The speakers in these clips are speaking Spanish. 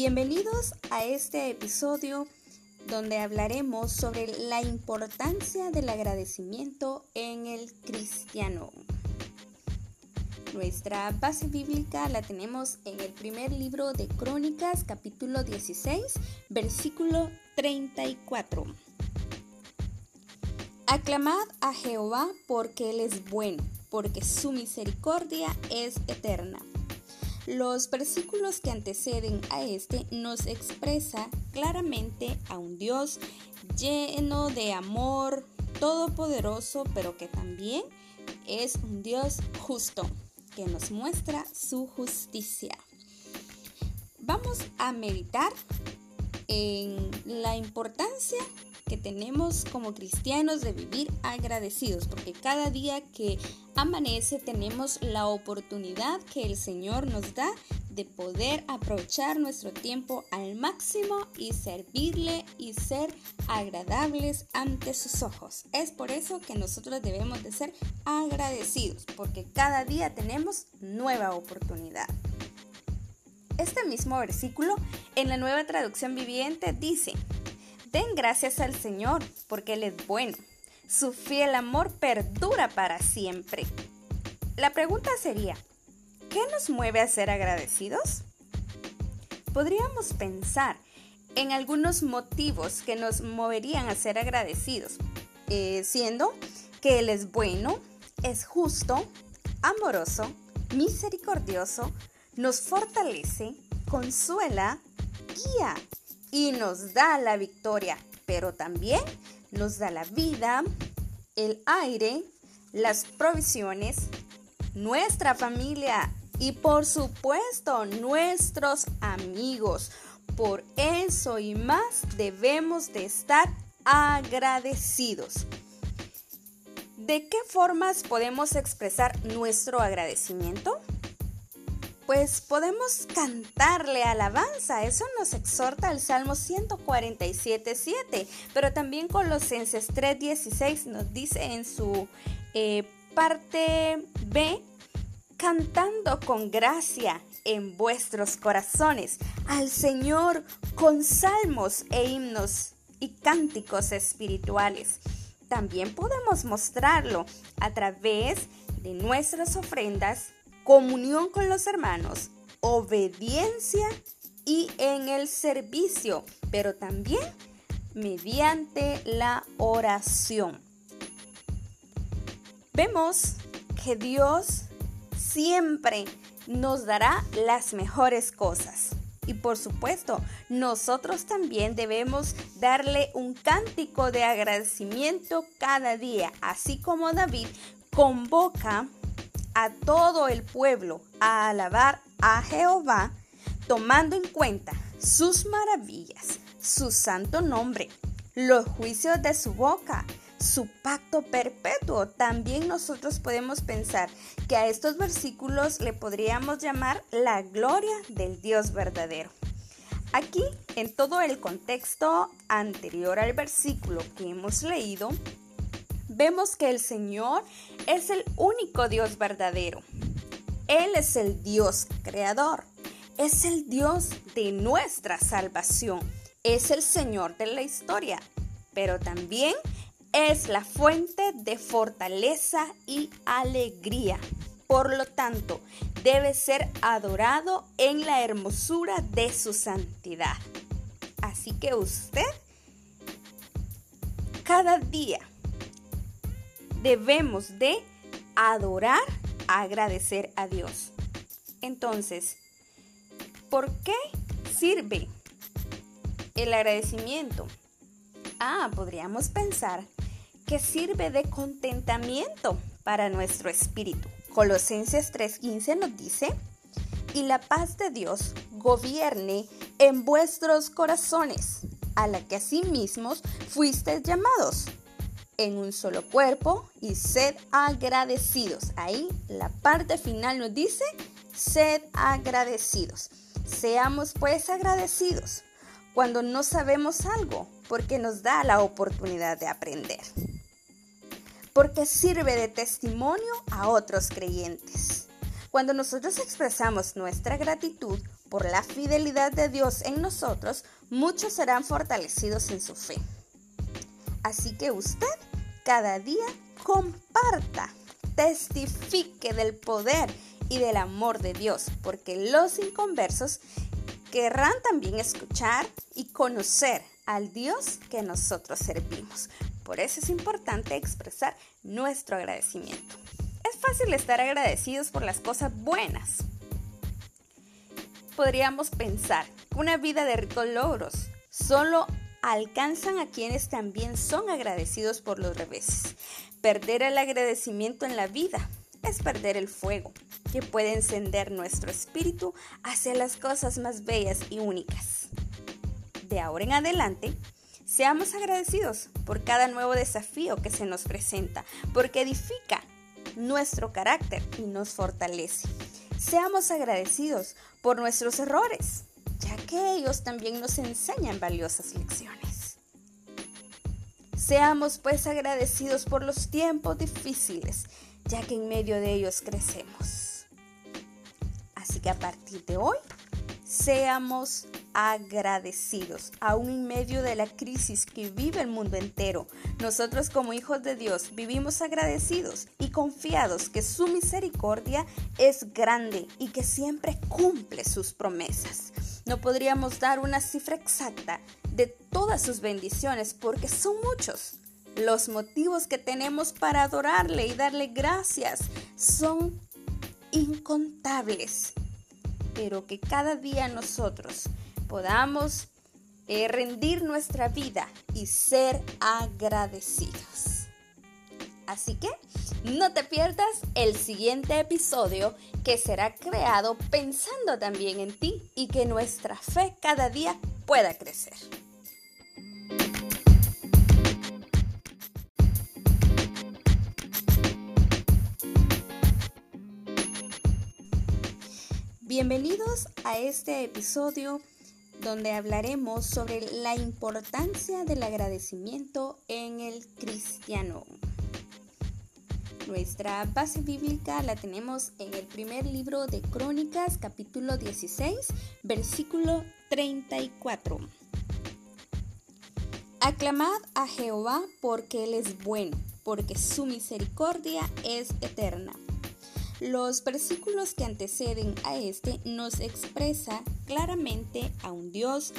Bienvenidos a este episodio donde hablaremos sobre la importancia del agradecimiento en el cristiano. Nuestra base bíblica la tenemos en el primer libro de Crónicas, capítulo 16, versículo 34. Aclamad a Jehová porque Él es bueno, porque su misericordia es eterna. Los versículos que anteceden a este nos expresa claramente a un Dios lleno de amor, todopoderoso, pero que también es un Dios justo, que nos muestra su justicia. Vamos a meditar en la importancia que tenemos como cristianos de vivir agradecidos, porque cada día que amanece tenemos la oportunidad que el Señor nos da de poder aprovechar nuestro tiempo al máximo y servirle y ser agradables ante sus ojos. Es por eso que nosotros debemos de ser agradecidos, porque cada día tenemos nueva oportunidad. Este mismo versículo en la nueva traducción viviente dice, Den gracias al Señor, porque Él es bueno. Su fiel amor perdura para siempre. La pregunta sería, ¿qué nos mueve a ser agradecidos? Podríamos pensar en algunos motivos que nos moverían a ser agradecidos, eh, siendo que Él es bueno, es justo, amoroso, misericordioso, nos fortalece, consuela, guía y nos da la victoria, pero también nos da la vida, el aire, las provisiones, nuestra familia y por supuesto nuestros amigos. Por eso y más debemos de estar agradecidos. ¿De qué formas podemos expresar nuestro agradecimiento? Pues podemos cantarle alabanza. Eso nos exhorta el Salmo 147.7. Pero también Colosenses 3.16 nos dice en su eh, parte B, cantando con gracia en vuestros corazones al Señor con salmos e himnos y cánticos espirituales. También podemos mostrarlo a través de nuestras ofrendas comunión con los hermanos, obediencia y en el servicio, pero también mediante la oración. Vemos que Dios siempre nos dará las mejores cosas. Y por supuesto, nosotros también debemos darle un cántico de agradecimiento cada día, así como David convoca a todo el pueblo a alabar a Jehová, tomando en cuenta sus maravillas, su santo nombre, los juicios de su boca, su pacto perpetuo. También nosotros podemos pensar que a estos versículos le podríamos llamar la gloria del Dios verdadero. Aquí, en todo el contexto anterior al versículo que hemos leído, vemos que el Señor es el único Dios verdadero. Él es el Dios creador. Es el Dios de nuestra salvación. Es el Señor de la historia. Pero también es la fuente de fortaleza y alegría. Por lo tanto, debe ser adorado en la hermosura de su santidad. Así que usted cada día debemos de adorar, agradecer a Dios. Entonces, ¿por qué sirve el agradecimiento? Ah, podríamos pensar que sirve de contentamiento para nuestro espíritu. Colosenses 3:15 nos dice, y la paz de Dios gobierne en vuestros corazones, a la que asimismos fuisteis llamados en un solo cuerpo y sed agradecidos. Ahí la parte final nos dice, sed agradecidos. Seamos pues agradecidos cuando no sabemos algo, porque nos da la oportunidad de aprender. Porque sirve de testimonio a otros creyentes. Cuando nosotros expresamos nuestra gratitud, Por la fidelidad de Dios en nosotros, muchos serán fortalecidos en su fe. Así que usted cada día comparta, testifique del poder y del amor de Dios, porque los inconversos querrán también escuchar y conocer al Dios que nosotros servimos. Por eso es importante expresar nuestro agradecimiento. Es fácil estar agradecidos por las cosas buenas. Podríamos pensar que una vida de ricos logros solo alcanzan a quienes también son agradecidos por los reveses. Perder el agradecimiento en la vida es perder el fuego que puede encender nuestro espíritu hacia las cosas más bellas y únicas. De ahora en adelante, seamos agradecidos por cada nuevo desafío que se nos presenta, porque edifica nuestro carácter y nos fortalece. Seamos agradecidos por nuestros errores, que ellos también nos enseñan valiosas lecciones. Seamos pues agradecidos por los tiempos difíciles, ya que en medio de ellos crecemos. Así que a partir de hoy, seamos agradecidos, aún en medio de la crisis que vive el mundo entero. Nosotros como hijos de Dios vivimos agradecidos y confiados que su misericordia es grande y que siempre cumple sus promesas. No podríamos dar una cifra exacta de todas sus bendiciones porque son muchos. Los motivos que tenemos para adorarle y darle gracias son incontables, pero que cada día nosotros podamos eh, rendir nuestra vida y ser agradecidos. Así que no te pierdas el siguiente episodio que será creado pensando también en ti y que nuestra fe cada día pueda crecer. Bienvenidos a este episodio donde hablaremos sobre la importancia del agradecimiento en el cristiano. Nuestra base bíblica la tenemos en el primer libro de Crónicas, capítulo 16, versículo 34. Aclamad a Jehová porque Él es bueno, porque su misericordia es eterna. Los versículos que anteceden a este nos expresa claramente a un Dios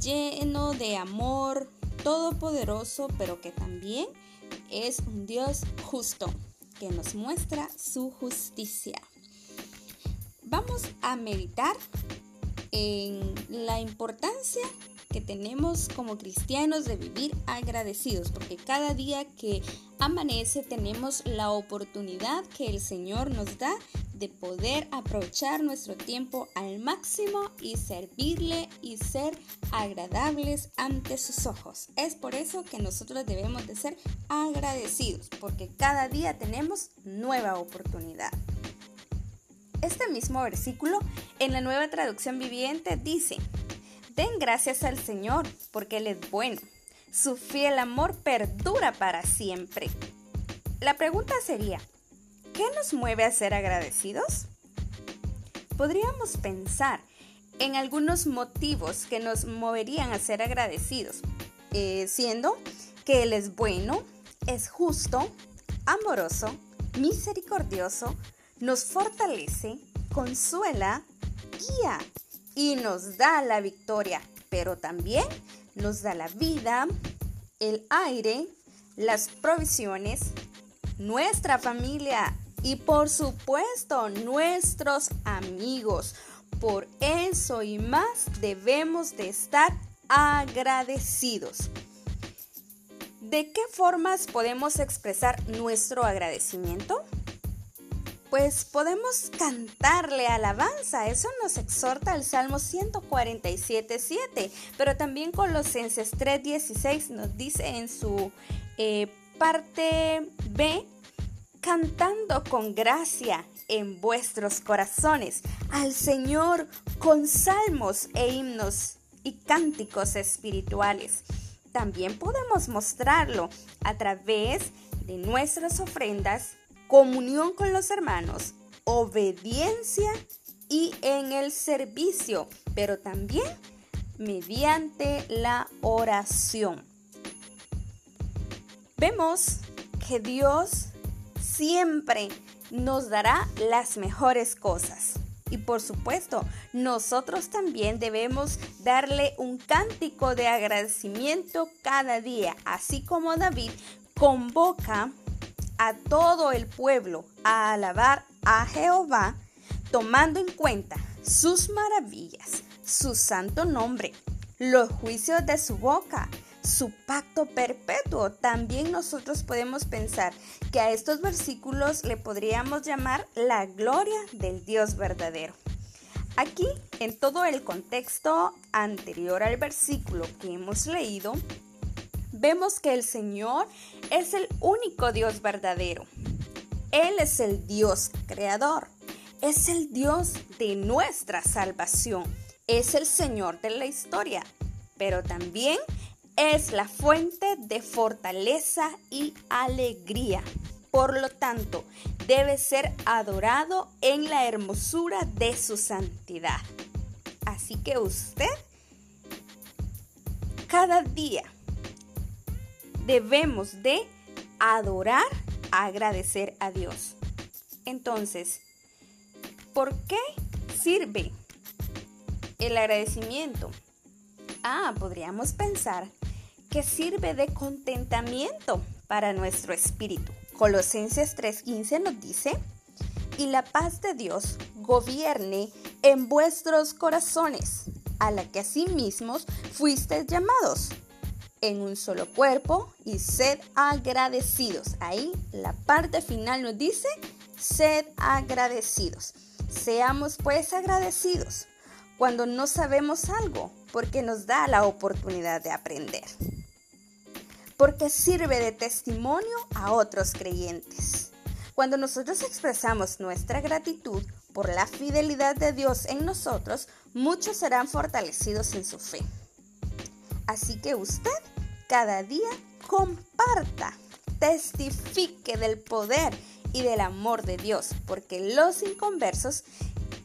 lleno de amor, todopoderoso, pero que también es un Dios justo, que nos muestra su justicia. Vamos a meditar en la importancia que tenemos como cristianos de vivir agradecidos, porque cada día que amanece tenemos la oportunidad que el Señor nos da de poder aprovechar nuestro tiempo al máximo y servirle y ser agradables ante sus ojos. Es por eso que nosotros debemos de ser agradecidos, porque cada día tenemos nueva oportunidad. Este mismo versículo en la nueva traducción viviente dice, Den gracias al Señor, porque Él es bueno. Su fiel amor perdura para siempre. La pregunta sería, ¿qué nos mueve a ser agradecidos? Podríamos pensar en algunos motivos que nos moverían a ser agradecidos, eh, siendo que Él es bueno, es justo, amoroso, misericordioso, nos fortalece, consuela, guía y nos da la victoria, pero también nos da la vida, el aire, las provisiones, nuestra familia y por supuesto nuestros amigos. Por eso y más debemos de estar agradecidos. ¿De qué formas podemos expresar nuestro agradecimiento? Pues podemos cantarle alabanza. Eso nos exhorta el Salmo 147.7, pero también Colosenses 3.16 nos dice en su eh, parte B, cantando con gracia en vuestros corazones al Señor con salmos e himnos y cánticos espirituales. También podemos mostrarlo a través de nuestras ofrendas comunión con los hermanos, obediencia y en el servicio, pero también mediante la oración. Vemos que Dios siempre nos dará las mejores cosas. Y por supuesto, nosotros también debemos darle un cántico de agradecimiento cada día, así como David convoca a todo el pueblo a alabar a Jehová, tomando en cuenta sus maravillas, su santo nombre, los juicios de su boca, su pacto perpetuo. También nosotros podemos pensar que a estos versículos le podríamos llamar la gloria del Dios verdadero. Aquí, en todo el contexto anterior al versículo que hemos leído, vemos que el Señor es el único Dios verdadero. Él es el Dios creador. Es el Dios de nuestra salvación. Es el Señor de la historia. Pero también es la fuente de fortaleza y alegría. Por lo tanto, debe ser adorado en la hermosura de su santidad. Así que usted, cada día, debemos de adorar, agradecer a Dios. Entonces, ¿por qué sirve el agradecimiento? Ah, podríamos pensar que sirve de contentamiento para nuestro espíritu. Colosenses 3:15 nos dice, y la paz de Dios gobierne en vuestros corazones, a la que asimismo fuisteis llamados en un solo cuerpo y sed agradecidos. Ahí la parte final nos dice, sed agradecidos. Seamos pues agradecidos cuando no sabemos algo, porque nos da la oportunidad de aprender. Porque sirve de testimonio a otros creyentes. Cuando nosotros expresamos nuestra gratitud por la fidelidad de Dios en nosotros, muchos serán fortalecidos en su fe. Así que usted cada día comparta, testifique del poder y del amor de Dios, porque los inconversos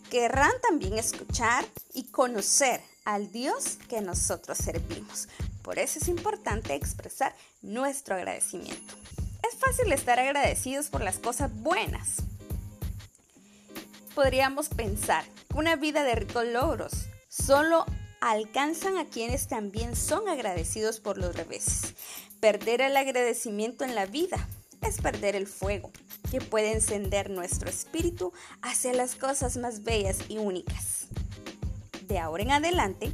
querrán también escuchar y conocer al Dios que nosotros servimos. Por eso es importante expresar nuestro agradecimiento. Es fácil estar agradecidos por las cosas buenas. Podríamos pensar que una vida de ricos logros solo alcanzan a quienes también son agradecidos por los reveses. Perder el agradecimiento en la vida es perder el fuego que puede encender nuestro espíritu hacia las cosas más bellas y únicas. De ahora en adelante,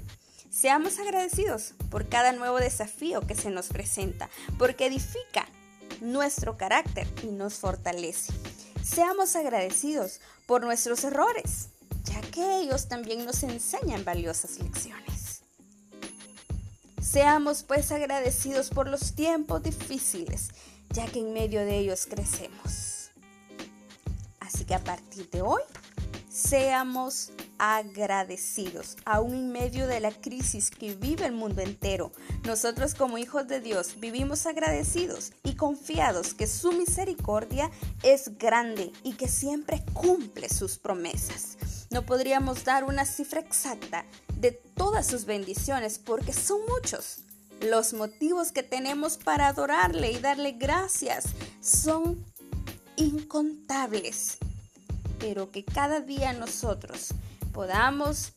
seamos agradecidos por cada nuevo desafío que se nos presenta, porque edifica nuestro carácter y nos fortalece. Seamos agradecidos por nuestros errores, ya que ellos también nos enseñan valiosas lecciones. Seamos pues agradecidos por los tiempos difíciles, ya que en medio de ellos crecemos. Así que a partir de hoy, seamos agradecidos, aún en medio de la crisis que vive el mundo entero. Nosotros como hijos de Dios vivimos agradecidos y confiados que su misericordia es grande y que siempre cumple sus promesas. No podríamos dar una cifra exacta de todas sus bendiciones porque son muchos. Los motivos que tenemos para adorarle y darle gracias son incontables, pero que cada día nosotros podamos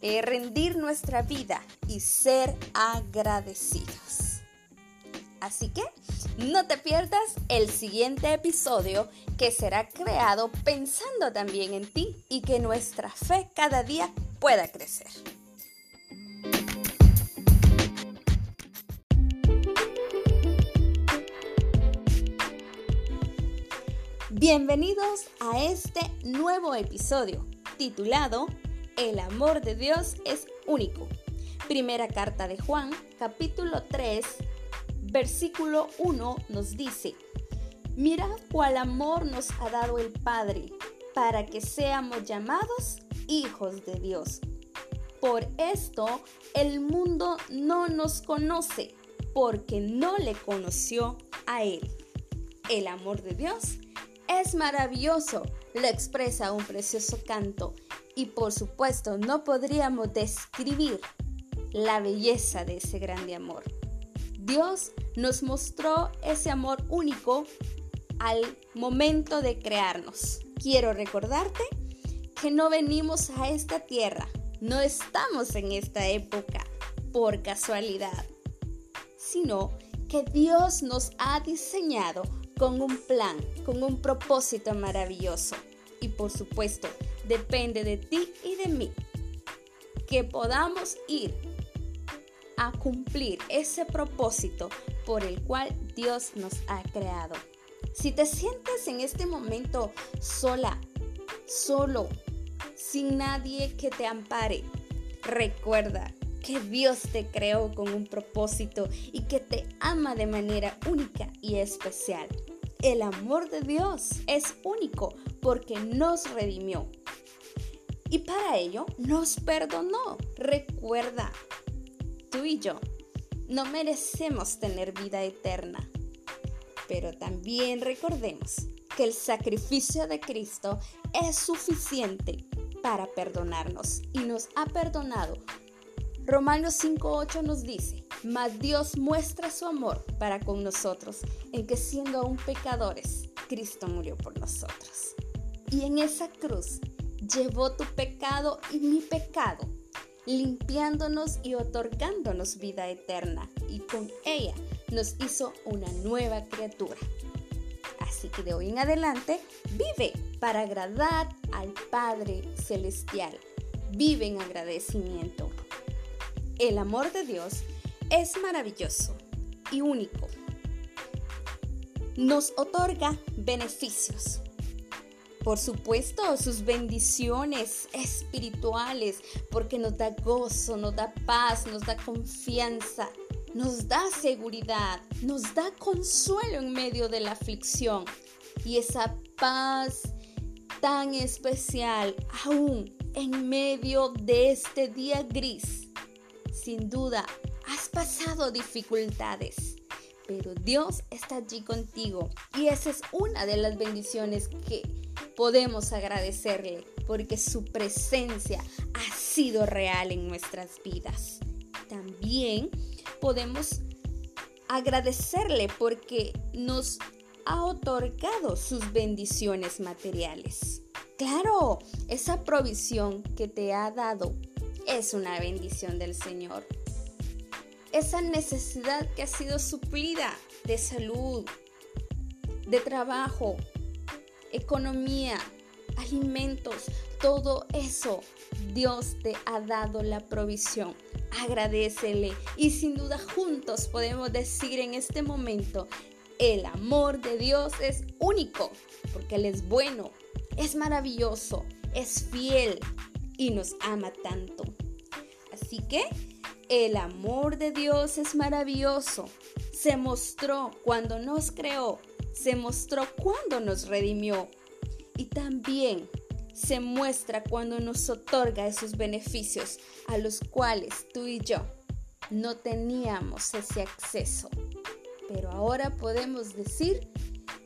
eh, rendir nuestra vida y ser agradecidos. Así que no te pierdas el siguiente episodio que será creado pensando también en ti y que nuestra fe cada día pueda crecer. Bienvenidos a este nuevo episodio titulado El amor de Dios es único. Primera carta de Juan, capítulo 3, versículo 1 nos dice, Mirad cuál amor nos ha dado el Padre para que seamos llamados hijos de Dios. Por esto el mundo no nos conoce, porque no le conoció a Él. El amor de Dios es maravilloso, lo expresa un precioso canto Y por supuesto, no podríamos describir la belleza de ese grande amor. Dios nos mostró ese amor único al momento de crearnos. Quiero recordarte que no venimos a esta tierra, no estamos en esta época por casualidad, sino que Dios nos ha diseñado con un plan, con un propósito maravilloso. Y por supuesto, depende de ti y de mí que podamos ir a cumplir ese propósito por el cual Dios nos ha creado. Si te sientes en este momento sola, solo, sin nadie que te ampare, recuerda que Dios te creó con un propósito y que te ama de manera única y especial. El amor de Dios es único porque nos redimió. Y para ello nos perdonó. Recuerda, tú y yo no merecemos tener vida eterna. Pero también recordemos que el sacrificio de Cristo es suficiente para perdonarnos y nos ha perdonado Romanos 5.8 nos dice, mas Dios muestra su amor para con nosotros, en que siendo aún pecadores, Cristo murió por nosotros. Y en esa cruz llevó tu pecado y mi pecado, limpiándonos y otorgándonos vida eterna, y con ella nos hizo una nueva criatura. Así que de hoy en adelante, vive para agradar al Padre Celestial. Vive en agradecimiento. El amor de Dios es maravilloso y único. Nos otorga beneficios. Por supuesto, sus bendiciones espirituales, porque nos da gozo, nos da paz, nos da confianza, nos da seguridad, nos da consuelo en medio de la aflicción. Y esa paz tan especial aún en medio de este día gris sin duda, has pasado dificultades, pero Dios está allí contigo y esa es una de las bendiciones que podemos agradecerle porque su presencia ha sido real en nuestras vidas. También podemos agradecerle porque nos ha otorgado sus bendiciones materiales. Claro, esa provisión que te ha dado es una bendición del Señor. Esa necesidad que ha sido suplida de salud, de trabajo, economía, alimentos, todo eso, Dios te ha dado la provisión. Agradecele y sin duda juntos podemos decir en este momento, el amor de Dios es único, porque Él es bueno, es maravilloso, es fiel, y nos ama tanto. Así que el amor de Dios es maravilloso. Se mostró cuando nos creó, se mostró cuando nos redimió y también se muestra cuando nos otorga esos beneficios a los cuales tú y yo no teníamos ese acceso. Pero ahora podemos decir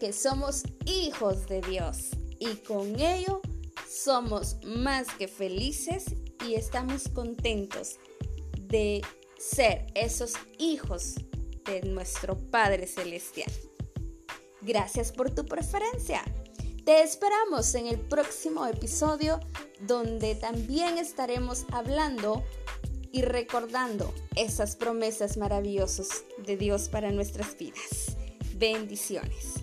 que somos hijos de Dios y con ello somos más que felices y estamos contentos de ser esos hijos de nuestro Padre Celestial. Gracias por tu preferencia. Te esperamos en el próximo episodio donde también estaremos hablando y recordando esas promesas maravillosas de Dios para nuestras vidas. Bendiciones.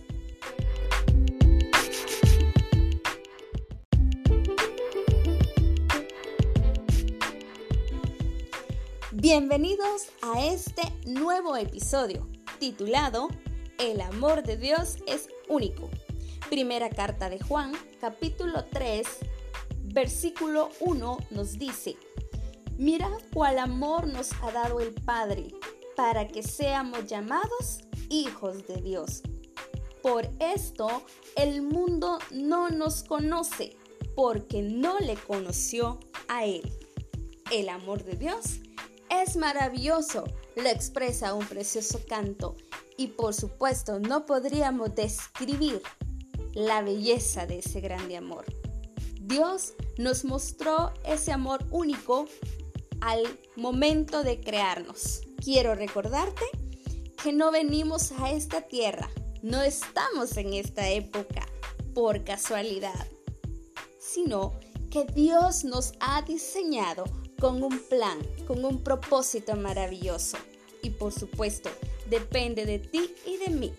Bienvenidos a este nuevo episodio titulado El amor de Dios es único. Primera carta de Juan, capítulo 3, versículo 1 nos dice, Mirad cuál amor nos ha dado el Padre para que seamos llamados hijos de Dios. Por esto el mundo no nos conoce, porque no le conoció a Él. El amor de Dios es maravilloso, lo expresa un precioso canto y por supuesto no podríamos describir la belleza de ese grande amor. Dios nos mostró ese amor único al momento de crearnos. Quiero recordarte que no venimos a esta tierra, no estamos en esta época por casualidad, sino que Dios nos ha diseñado con un plan, con un propósito maravilloso. Y por supuesto, depende de ti y de mí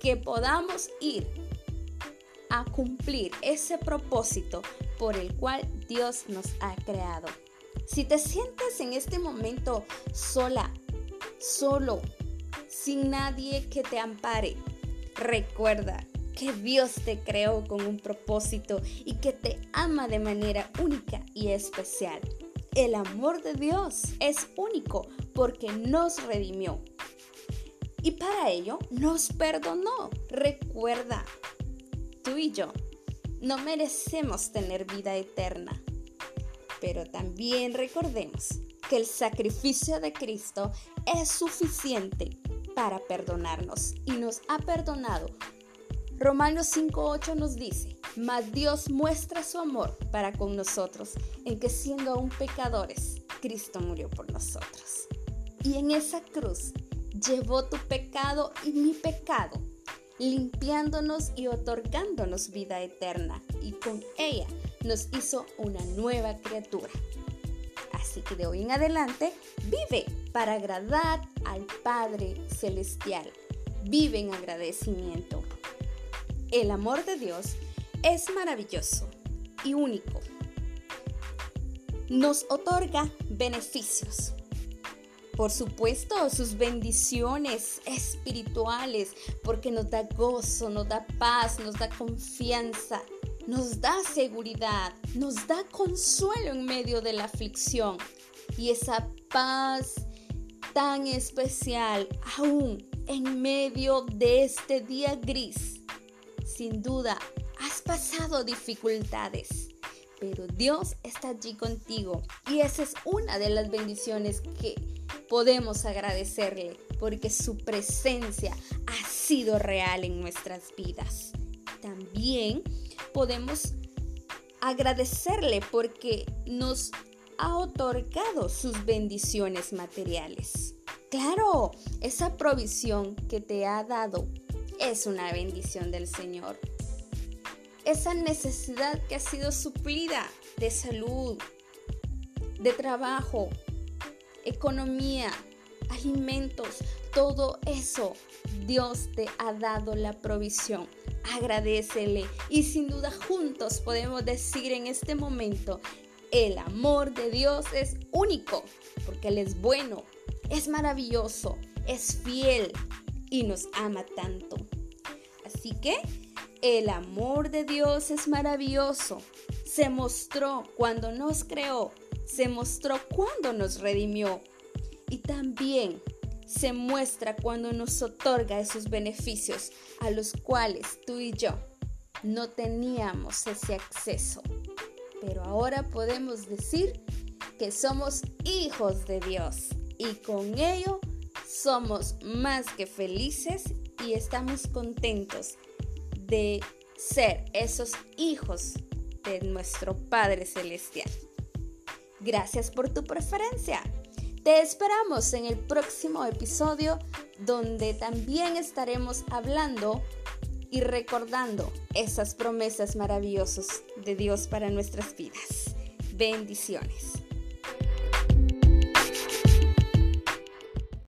que podamos ir a cumplir ese propósito por el cual Dios nos ha creado. Si te sientes en este momento sola, solo, sin nadie que te ampare, recuerda que Dios te creó con un propósito y que te ama de manera única y especial. El amor de Dios es único porque nos redimió. Y para ello nos perdonó. Recuerda, tú y yo no merecemos tener vida eterna. Pero también recordemos que el sacrificio de Cristo es suficiente para perdonarnos y nos ha perdonado Romanos 5.8 nos dice, mas Dios muestra su amor para con nosotros, en que siendo aún pecadores, Cristo murió por nosotros. Y en esa cruz llevó tu pecado y mi pecado, limpiándonos y otorgándonos vida eterna, y con ella nos hizo una nueva criatura. Así que de hoy en adelante, vive para agradar al Padre Celestial. Vive en agradecimiento. El amor de Dios es maravilloso y único. Nos otorga beneficios. Por supuesto, sus bendiciones espirituales, porque nos da gozo, nos da paz, nos da confianza, nos da seguridad, nos da consuelo en medio de la aflicción. Y esa paz tan especial aún en medio de este día gris sin duda, has pasado dificultades, pero Dios está allí contigo y esa es una de las bendiciones que podemos agradecerle porque su presencia ha sido real en nuestras vidas. También podemos agradecerle porque nos ha otorgado sus bendiciones materiales. Claro, esa provisión que te ha dado es una bendición del Señor. Esa necesidad que ha sido suplida de salud, de trabajo, economía, alimentos, todo eso, Dios te ha dado la provisión. Agradecele y sin duda juntos podemos decir en este momento, el amor de Dios es único, porque Él es bueno, es maravilloso, es fiel, y nos ama tanto. Así que el amor de Dios es maravilloso. Se mostró cuando nos creó, se mostró cuando nos redimió y también se muestra cuando nos otorga esos beneficios a los cuales tú y yo no teníamos ese acceso. Pero ahora podemos decir que somos hijos de Dios y con ello somos más que felices y estamos contentos de ser esos hijos de nuestro Padre Celestial. Gracias por tu preferencia. Te esperamos en el próximo episodio donde también estaremos hablando y recordando esas promesas maravillosas de Dios para nuestras vidas. Bendiciones.